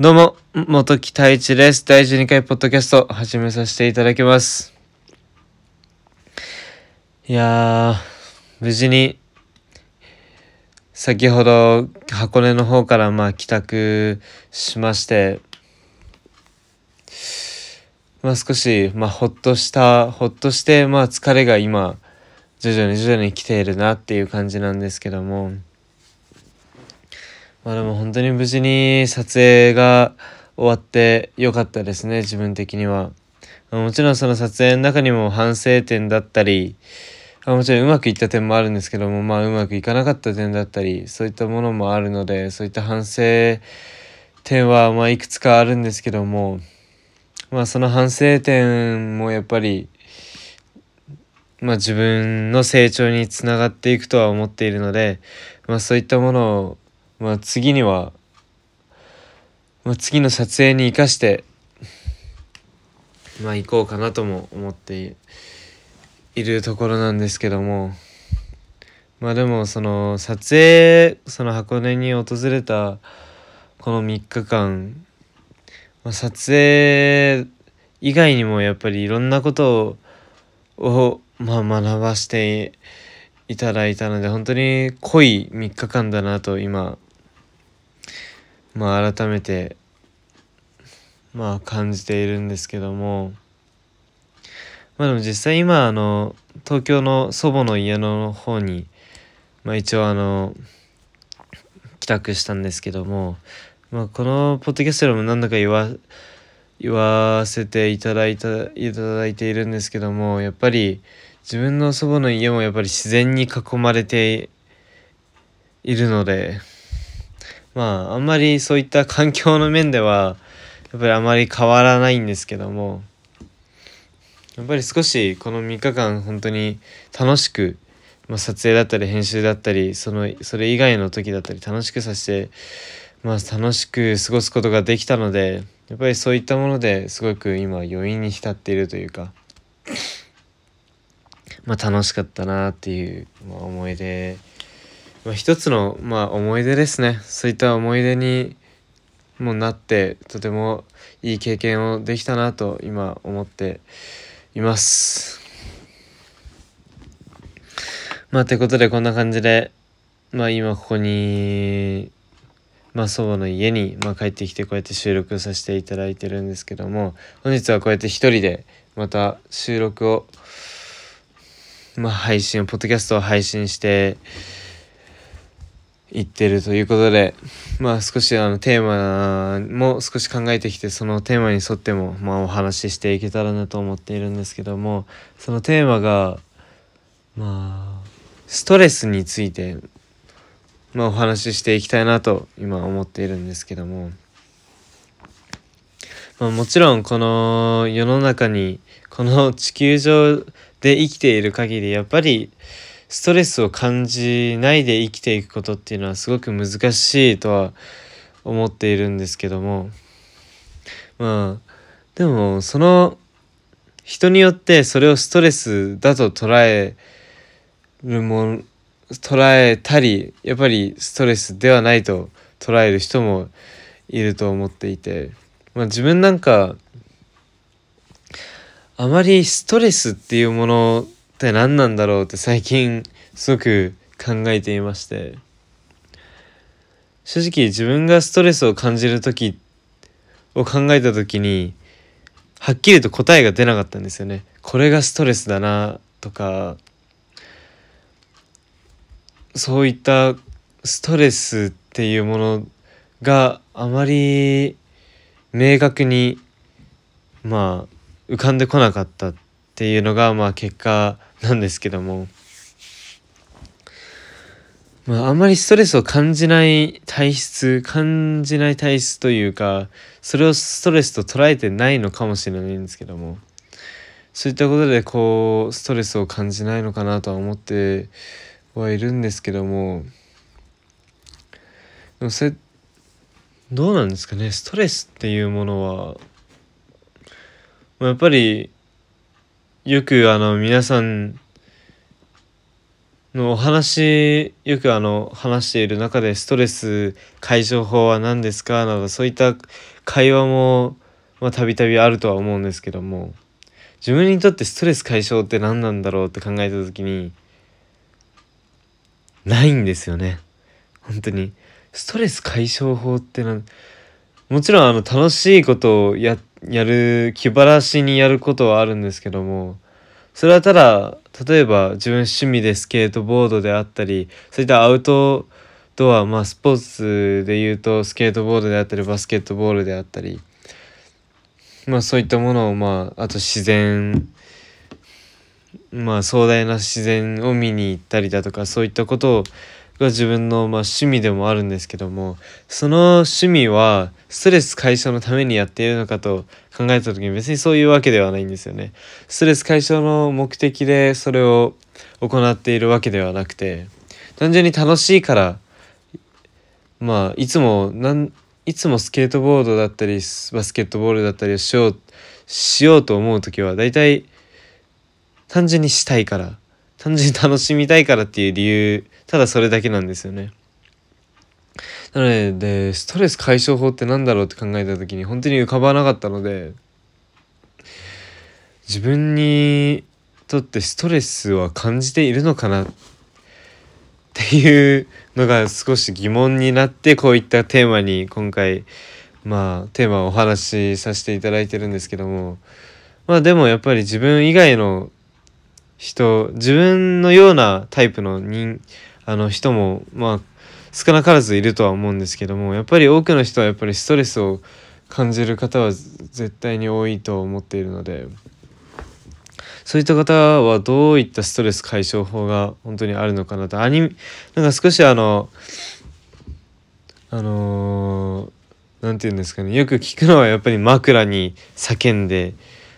どうも、元木太一です。第12回ポッドキャスト始めさせていただきます。いやー、無事に、先ほど箱根の方からまあ帰宅しまして、まあ少し、まあほっとした、ほっとして、まあ疲れが今、徐々に徐々に来ているなっていう感じなんですけども、まあでも本当に無事に撮影が終わってよかったですね、自分的には。もちろんその撮影の中にも反省点だったり、あもちろんうまくいった点もあるんですけども、まあうまくいかなかった点だったり、そういったものもあるので、そういった反省点はまいくつかあるんですけども、まあその反省点もやっぱり、まあ自分の成長につながっていくとは思っているので、まあそういったものをまあ次には、まあ、次の撮影に生かしてまあ行こうかなとも思っているところなんですけどもまあでもその撮影その箱根に訪れたこの3日間、まあ、撮影以外にもやっぱりいろんなことを、まあ、学ばしていただいたので本当に濃い3日間だなと今まあ改めてまあ感じているんですけども。まあでも実際今あの東京の祖母の家の方にまあ一応あの帰宅したんですけども。まあこのポッドキャストでも何度か言わ言わせていただいたいただいているんですけどもやっぱり自分の祖母の家もやっぱり自然に囲まれているので。まああんまりそういった環境の面ではやっぱりあまり変わらないんですけどもやっぱり少しこの3日間本当に楽しく、まあ、撮影だったり編集だったりそのそれ以外の時だったり楽しくさせて、まあ、楽しく過ごすことができたのでやっぱりそういったものですごく今余韻に浸っているというか。まあ、楽しかったなっていう、ま、思い出、まあ、一つの、まあ、思い出ですねそういった思い出にもなってとてもいい経験をできたなと今思っています。まあということでこんな感じでまあ今ここにまあ祖母の家に、まあ、帰ってきてこうやって収録させていただいてるんですけども本日はこうやって一人でまた収録をまあ、配信をポッドキャストを配信していってるということでまあ少しあのテーマも少し考えてきてそのテーマに沿ってもまあお話ししていけたらなと思っているんですけどもそのテーマがまあストレスについてまあお話ししていきたいなと今思っているんですけども。まあ、もちろんこの世の中にこの地球上で生きている限りやっぱりストレスを感じないで生きていくことっていうのはすごく難しいとは思っているんですけどもまあでもその人によってそれをストレスだと捉えるも捉えたりやっぱりストレスではないと捉える人もいると思っていて。まあ、自分なんかあまりストレスっていうものって何なんだろうって最近すごく考えていまして。正直自分がストレスを感じる時を考えた時にはっきりと答えが出なかったんですよね。これがストレスだなとか。そういったストレスっていうものがあまり明確にまあ浮かんでこなかった。っていうのがまあ結果なんですけども、まあ、あんまりストレスを感じない体質感じない体質というかそれをストレスと捉えてないのかもしれないんですけども。そういったことでこうストレスを感じないのかなとは思ってはいるんですけども。でもそれどうなんですかね？ストレスっていうものは。やっぱりよくあの皆さんのお話よくあの話している中でストレス解消法は何ですかなどそういった会話もたびたびあるとは思うんですけども自分にとってストレス解消って何なんだろうって考えた時にないんですよね。本当に。ストレス解消法ってなんもちろんあの楽しいことをやってやる気晴らしにやることはあるんですけどもそれはただ例えば自分趣味でスケートボードであったりそういったアウトドアまあスポーツで言うとスケートボードであったりバスケットボールであったりまあそういったものをまああと自然まあ壮大な自然を見に行ったりだとかそういったことをが自分のまあ趣味でもあるんですけどもその趣味はストレス解消のためにやっているのかと考えた時に別にそういうわけではないんですよね。ストレス解消の目的でそれを行っているわけではなくて単純に楽しいからまあいつもなんいつもスケートボードだったりバスケットボールだったりをしようしようと思う時は大体単純にしたいから単純に楽しみたいからっていう理由ただそれだけなんですよね。なのででストレス解消法って何だろうって考えた時に本当に浮かばなかったので自分にとってストレスは感じているのかな？っていうのが少し疑問になってこういったテーマに今回まあテーマをお話しさせていただいてるんですけどもまあでもやっぱり自分以外の人自分のようなタイプの人あの人もまあ少なからずいるとは思うんですけどもやっぱり多くの人はやっぱりストレスを感じる方は絶対に多いと思っているのでそういった方はどういったストレス解消法が本当にあるのかなと。アニメなんか少しあのあの何、て言うんですかね。よく聞くのはやっぱり枕に叫んで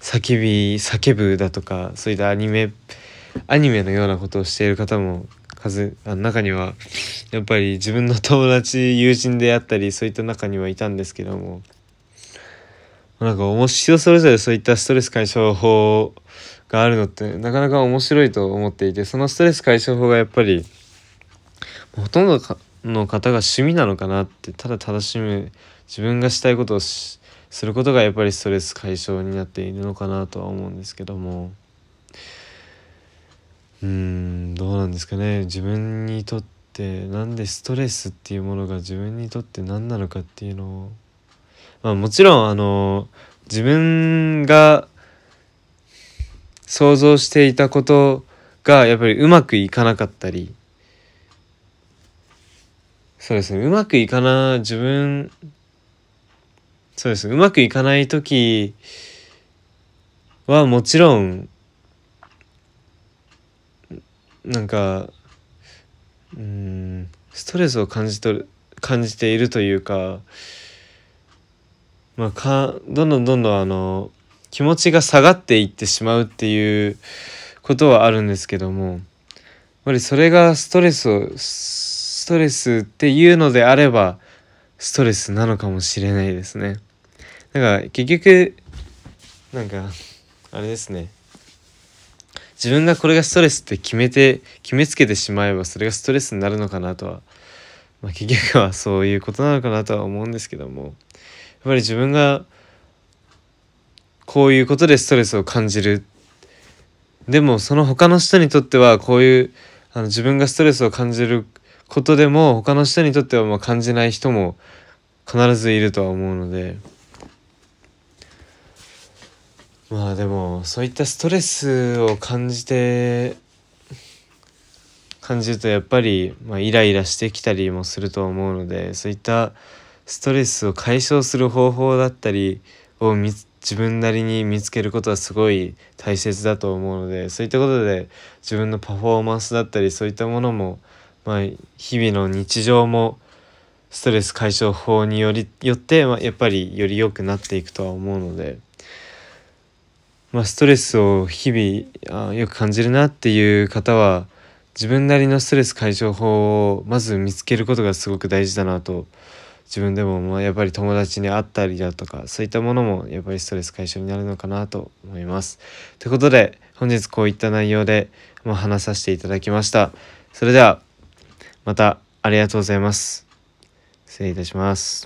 叫び叫ぶだとかそういったアニメアニメのようなことをしている方も数あ中にはやっぱり自分の友達友人であったりそういった中にはいたんですけども。なんか面白それぞれそういったストレス解消法があるのってなかなか面白いと思っていてそのストレス解消法がやっぱりほとんどの方が趣味なのかなってただ楽しむ自分がしたいことをすることがやっぱりストレス解消になっているのかなとは思うんですけども。うんどうなんですかね。自分にとってなんでストレスっていうものが自分にとって何なのかっていうのを。まあもちろんあの自分が想像していたことがやっぱりうまくいかなかったり。そうですね。うまくいかな自分そうです。うまくいかない時はもちろんなんかうんストレスを感じとる感じているというかまあかどんどんどんどんあの気持ちが下がっていってしまうっていうことはあるんですけどもやっぱりそれがストレスをストレスっていうのであればストレスなのかもしれないですね。だから結局なんかあれですね自分がこれがストレスって決めて決めつけてしまえばそれがストレスになるのかなとは、まあ、結局はそういうことなのかなとは思うんですけどもやっぱり自分がこういうことでストレスを感じる。でもその他の人にとってはこういうあの自分がストレスを感じることでも他の人にとってはまあ感じない人も必ずいるとは思うのでまあでもそういったストレスを感じて感じるとやっぱり、まあ、イライラしてきたりもすると思うのでそういったストレスを解消する方法だったりを見つ自分なりに見つけることはすごい大切だと思うのでそういったことで自分のパフォーマンスだったりそういったものも、まあ、日々の日常もストレス解消法によりよって、まあ、やっぱりより良くなっていくとは思うので、まあ、ストレスを日々あよく感じるなっていう方は自分なりのストレス解消法をまず見つけることがすごく大事だなと自分でもまあやっぱり友達に会ったりだとかそういったものもやっぱりストレス解消になるのかなと思います。ということで本日こういった内容でまあ話させていただきました。それでは、またありがとうございます。失礼いたします。